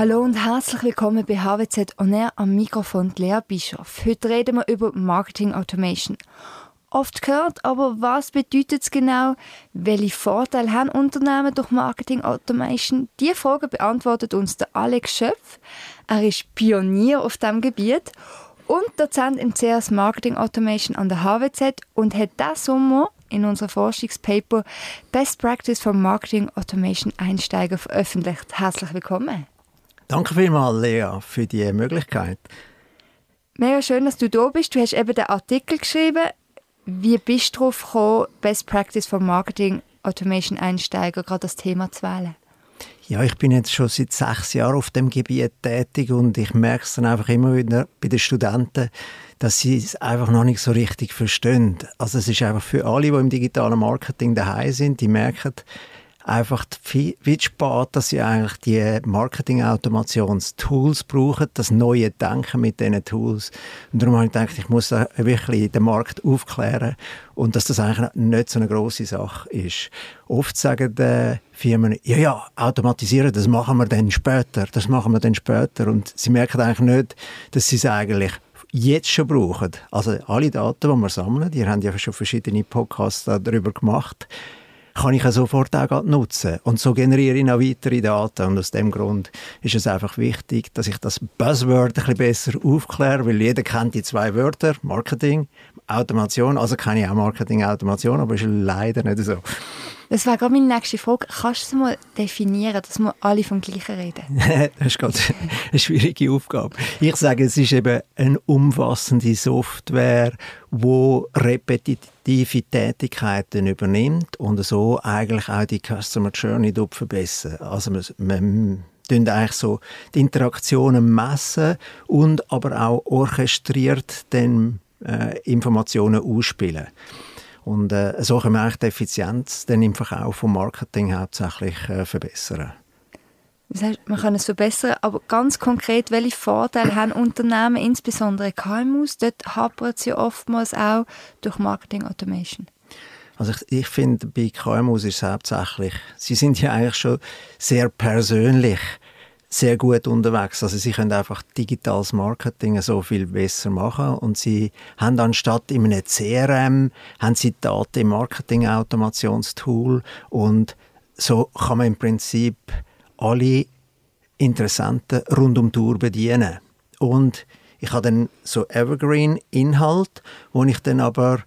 Hallo und herzlich willkommen bei HWZ On Air am Mikrofon Lea Bischoff. Heute reden wir über Marketing Automation. Oft gehört, aber was bedeutet es genau? Welche Vorteile haben Unternehmen durch Marketing Automation? Diese Frage beantwortet uns der Alex Schöpf. Er ist Pionier auf diesem Gebiet und Dozent im CS Marketing Automation an der HWZ und hat diesen Sommer in unserem Forschungspaper Best Practice for Marketing Automation Einsteiger veröffentlicht. Herzlich willkommen. Danke vielmals, Lea, für die Möglichkeit. Mega schön, dass du da bist. Du hast eben den Artikel geschrieben. Wie bist du darauf gekommen, Best Practice for Marketing Automation Einsteiger gerade das Thema zu wählen? Ja, ich bin jetzt schon seit sechs Jahren auf dem Gebiet tätig und ich merke es dann einfach immer wieder bei den Studenten, dass sie es einfach noch nicht so richtig verstehen. Also es ist einfach für alle, die im digitalen Marketing daheim sind, die merken, einfach viel, spät, dass sie eigentlich die Marketing-Automations-Tools brauchen, das neue Denken mit diesen Tools. Und darum habe ich gedacht, ich muss da wirklich den Markt aufklären und dass das eigentlich nicht so eine große Sache ist. Oft sagen die Firmen, ja, ja, automatisieren, das machen wir dann später, das machen wir dann später. Und sie merken eigentlich nicht, dass sie es eigentlich jetzt schon brauchen. Also alle Daten, die wir sammeln, die haben ja schon verschiedene Podcasts darüber gemacht, kann ich ja sofort auch nutzen. Und so generiere ich noch weitere Daten. Und aus dem Grund ist es einfach wichtig, dass ich das Buzzword ein bisschen besser aufkläre, weil jeder kennt die zwei Wörter, Marketing, Automation. Also kenne ich auch Marketing, Automation, aber ist leider nicht so. Das wäre gerade meine nächste Frage. Kannst du es mal definieren, dass wir alle vom Gleichen reden? das ist gerade eine schwierige Aufgabe. Ich sage, es ist eben eine umfassende Software, die repetitive Tätigkeiten übernimmt und so eigentlich auch die Customer Journey verbessert. Also man, man eigentlich so die Interaktionen messen und aber auch orchestriert dann äh, Informationen ausspielen. Und äh, so können wir eigentlich die Effizienz dann im Verkauf vom Marketing hauptsächlich äh, verbessern. Das heißt, man kann es verbessern, aber ganz konkret, welche Vorteile haben Unternehmen, insbesondere KMUs? Dort hapert es ja oftmals auch durch Marketing Automation. Also ich, ich finde, bei KMUs ist es hauptsächlich, sie sind ja eigentlich schon sehr persönlich sehr gut unterwegs. Also sie können einfach digitales Marketing so viel besser machen und sie haben anstatt in einem CRM haben sie Daten im Marketing-Automationstool und so kann man im Prinzip alle Interessenten rund um die Tour bedienen. Und ich habe dann so Evergreen-Inhalt, wo ich dann aber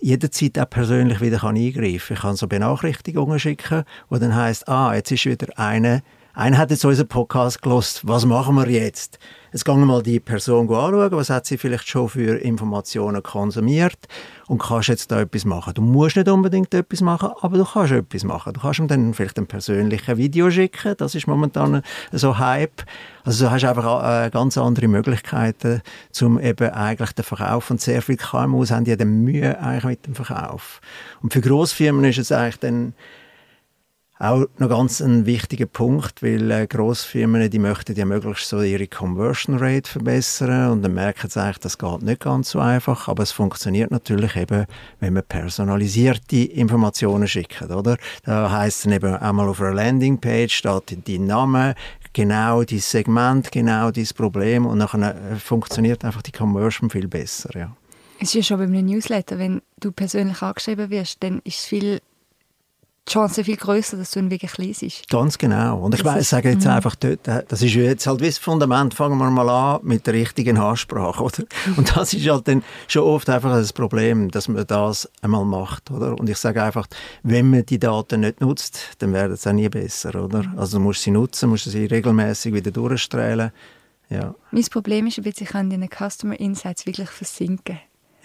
jederzeit auch persönlich wieder eingreifen kann. Ich kann so Benachrichtigungen schicken, wo dann heißt, ah, jetzt ist wieder eine einer hat jetzt unseren Podcast gelost. Was machen wir jetzt? Jetzt gehen wir mal die Person anschauen, was hat sie vielleicht schon für Informationen konsumiert und kannst jetzt da etwas machen. Du musst nicht unbedingt etwas machen, aber du kannst etwas machen. Du kannst ihm dann vielleicht ein persönliches Video schicken. Das ist momentan so Hype. Also du hast einfach äh, ganz andere Möglichkeiten, um eben eigentlich den Verkauf und sehr viele KMUs haben ja dann Mühe eigentlich mit dem Verkauf. Und für Großfirmen ist es eigentlich dann auch noch ganz ein wichtiger Punkt, weil äh, Grossfirmen, die möchten ja möglichst so ihre Conversion Rate verbessern und dann merken sie eigentlich, das geht nicht ganz so einfach, aber es funktioniert natürlich eben, wenn man personalisierte Informationen schickt, oder? Da heißt dann eben einmal auf einer Landingpage steht dein Name, genau dein Segment, genau dein Problem und dann äh, funktioniert einfach die Conversion viel besser, ja. Es ist ja schon bei einem Newsletter, wenn du persönlich angeschrieben wirst, dann ist es viel die Chance viel größer, dass du ihn wirklich liest. Ganz genau. Und ich weiß, sage jetzt mhm. einfach dort, äh, das ist jetzt halt wie das Fundament, fangen wir mal an mit der richtigen Ansprache, oder? Und das ist halt dann schon oft einfach das Problem, dass man das einmal macht, oder? Und ich sage einfach, wenn man die Daten nicht nutzt, dann werden es auch nie besser, oder? Also du musst sie nutzen, musst sie regelmäßig wieder durchstrahlen. Ja. Mein Problem ist ein bisschen, ich kann in den Customer Insights wirklich versinken.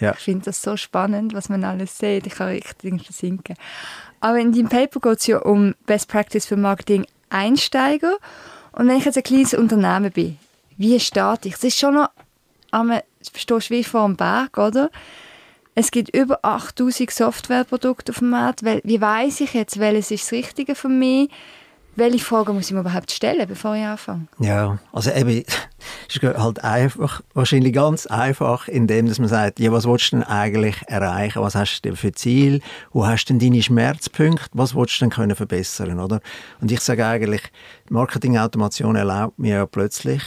Ja. Ich finde das so spannend, was man alles sieht. Ich kann richtig versinken. Aber in dem Paper geht es ja um Best Practice für Marketing Einsteiger. Und wenn ich jetzt ein kleines Unternehmen bin, wie starte ich? Es ist schon noch, einmal, verstehst du, wie vor dem Berg, oder? Es gibt über 8000 Softwareprodukte auf dem Markt. Wie weiß ich jetzt, welches ist das Richtige für mich? Welche Fragen muss ich mir überhaupt stellen, bevor ich anfange? Ja, also eben, es ist halt einfach, wahrscheinlich ganz einfach, indem dass man sagt, ja, was willst du denn eigentlich erreichen? Was hast du denn für Ziel? Wo hast du denn deine Schmerzpunkte? Was willst du denn können verbessern, oder? Und ich sage eigentlich, Marketingautomation erlaubt mir ja plötzlich,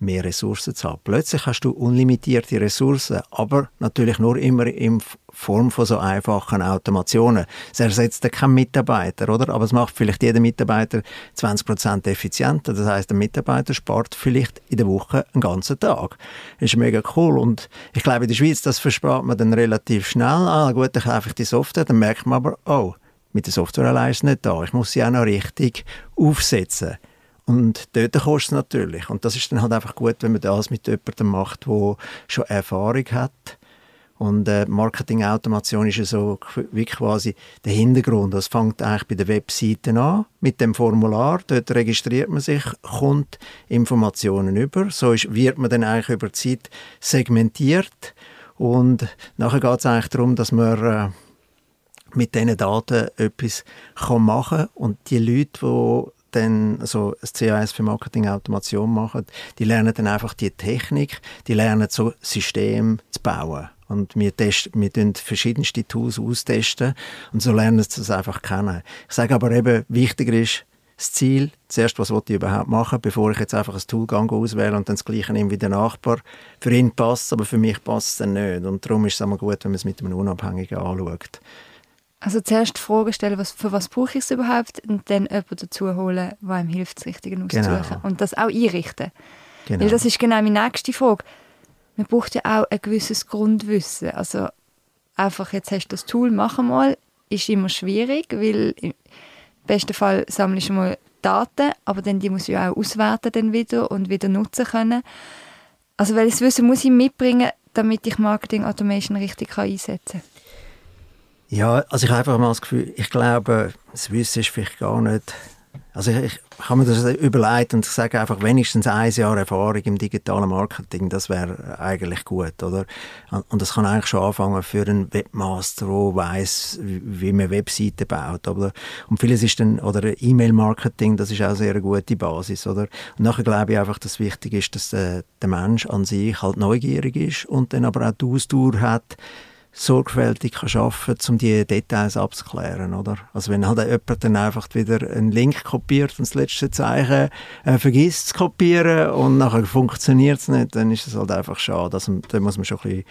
mehr Ressourcen zu haben. Plötzlich hast du unlimitierte Ressourcen, aber natürlich nur immer in Form von so einfachen Automationen. Es ersetzt keinen Mitarbeiter, oder? Aber es macht vielleicht jeden Mitarbeiter 20% effizienter. Das heißt, der Mitarbeiter spart vielleicht in der Woche einen ganzen Tag. Ist mega cool und ich glaube, in der Schweiz, das verspart man dann relativ schnell. Ah, gut, dann kaufe ich die Software, dann merkt man aber, oh, mit der Software allein ist es nicht da. Ich muss sie auch noch richtig aufsetzen. Und dort kostet es natürlich. Und das ist dann halt einfach gut, wenn man das mit jemandem macht, der schon Erfahrung hat. Und äh, Marketing-Automation ist ja so wie quasi der Hintergrund. Das fängt eigentlich bei der Webseite an, mit dem Formular. Dort registriert man sich, kommt Informationen über. So ist, wird man dann eigentlich über die Zeit segmentiert. Und nachher geht es eigentlich darum, dass man äh, mit diesen Daten etwas kann machen kann. Und die Leute, die dann so ein CAS für Marketing-Automation machen, die lernen dann einfach die Technik, die lernen so System zu bauen. Und wir, testen, wir testen verschiedenste Tools austesten und so lernen sie das einfach kennen. Ich sage aber eben, wichtiger ist das Ziel, zuerst, was ich überhaupt machen, bevor ich jetzt einfach ein Tool auswähle und dann das Gleiche nehme wie der Nachbar. Für ihn passt es, aber für mich passt es dann nicht. Und darum ist es immer gut, wenn man es mit einem Unabhängigen anschaut. Also zuerst die Frage stellen, was, für was brauche ich es überhaupt und dann jemanden dazu holen, der einem hilft, das Richtige auszusuchen. Genau. Und das auch einrichten. Genau. Weil das ist genau meine nächste Frage. Man braucht ja auch ein gewisses Grundwissen. Also einfach, jetzt hast du das Tool, mach mal, ist immer schwierig, weil im besten Fall sammelst du mal Daten, aber dann die muss ich auch auswerten dann wieder und wieder nutzen können. Also welches Wissen muss ich mitbringen, damit ich Marketing Automation richtig einsetzen kann? Ja, also ich habe einfach mal das Gefühl, ich glaube, das Wissen ist vielleicht gar nicht. Also ich, ich habe mir das überlegt und sage einfach, wenigstens ein Jahr Erfahrung im digitalen Marketing, das wäre eigentlich gut, oder? Und das kann eigentlich schon anfangen für einen Webmaster, der weiss, wie man Webseiten baut, oder? Und vieles ist dann, oder E-Mail-Marketing, das ist auch sehr eine gute Basis, oder? Und nachher glaube ich einfach, dass wichtig ist, dass der, der Mensch an sich halt neugierig ist und dann aber auch die Ausdauer hat, sorgfältig kann arbeiten kann, um die Details abzuklären. Oder? Also wenn halt jemand dann einfach wieder einen Link kopiert und das letzte Zeichen äh, vergisst zu kopieren und nachher funktioniert es nicht, dann ist es halt einfach schade. Also, da muss man schon ein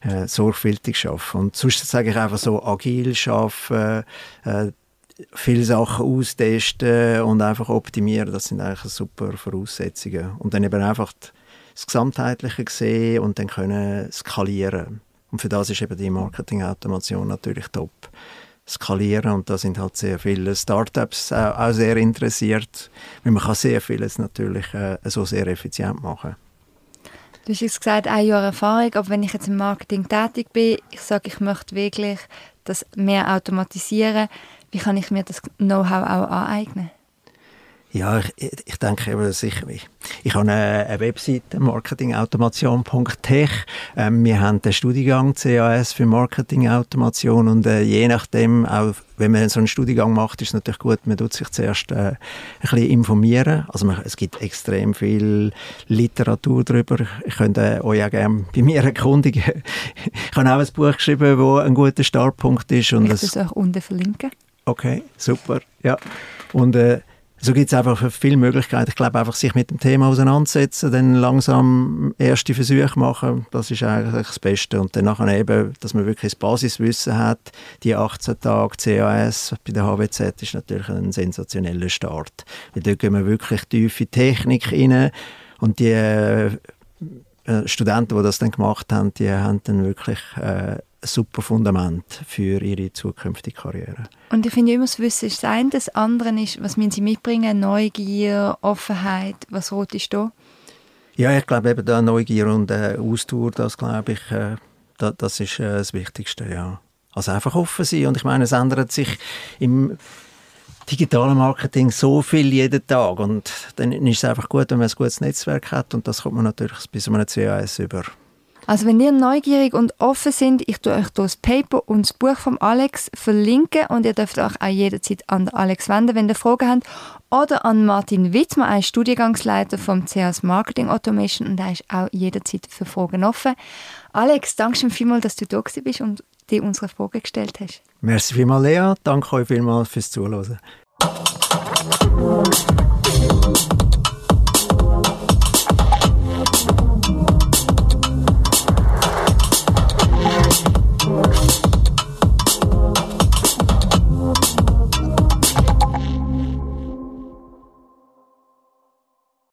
bisschen äh, sorgfältig arbeiten. Und sonst sage ich einfach so agil arbeiten, äh, viele Sachen austesten und einfach optimieren, das sind eigentlich super Voraussetzungen. Und dann eben einfach das Gesamtheitliche sehen und dann können skalieren. Und für das ist eben die Marketing-Automation natürlich top. Skalieren und da sind halt sehr viele Startups auch, auch sehr interessiert, weil man kann sehr vieles natürlich äh, so sehr effizient machen. Du hast jetzt gesagt, ein Jahr Erfahrung, aber wenn ich jetzt im Marketing tätig bin, ich sage, ich möchte wirklich das mehr automatisieren, wie kann ich mir das Know-how auch aneignen? Ja, ich, ich denke eben, dass ich, ich, ich habe eine, eine Webseite, marketingautomation.tech. Ähm, wir haben den Studiengang CAS für Marketingautomation und äh, je nachdem, auch wenn man so einen Studiengang macht, ist es natürlich gut, man tut sich zuerst äh, ein bisschen informieren. Also man, es gibt extrem viel Literatur darüber. Ich könnte äh, euch auch gerne bei mir erkundigen. ich habe auch ein Buch geschrieben, wo ein guter Startpunkt ist. Und ich das auch unten verlinken. Okay, super. Ja. Und äh, so gibt es einfach viele Möglichkeiten. Ich glaube, einfach sich mit dem Thema auseinandersetzen, dann langsam erste Versuche machen, das ist eigentlich das Beste. Und dann nachher eben, dass man wirklich das Basiswissen hat. Die 18 Tage CAS bei der HWZ ist natürlich ein sensationeller Start. Weil dort gehen wir wirklich tief in Technik rein und die äh, Studenten, die das dann gemacht haben, die haben dann wirklich äh, super Fundament für ihre zukünftige Karriere. Und ich finde immer, das Wissen ist das eine, das andere ist, was müssen sie mitbringen, Neugier, Offenheit, was rot ist da? Ja, ich glaube eben da Neugier und äh, Ausdauer, das glaube ich, äh, da, das ist äh, das Wichtigste, ja. Also einfach offen sein und ich meine, es ändert sich im digitalen Marketing so viel jeden Tag und dann ist es einfach gut, wenn man ein gutes Netzwerk hat und das kommt man natürlich bis zu einem CAS über. Also wenn ihr neugierig und offen sind, ich tue euch das Paper und das Buch von Alex verlinken und ihr dürft euch auch jederzeit an Alex wenden, wenn ihr Fragen habt. Oder an Martin Wittmann, ein Studiengangsleiter vom CS Marketing Automation und er ist auch jederzeit für Fragen offen. Alex, danke schon vielmals, dass du da bist und dir unsere Fragen gestellt hast. Merci vielmals, Lea. Danke euch vielmals fürs Zuhören.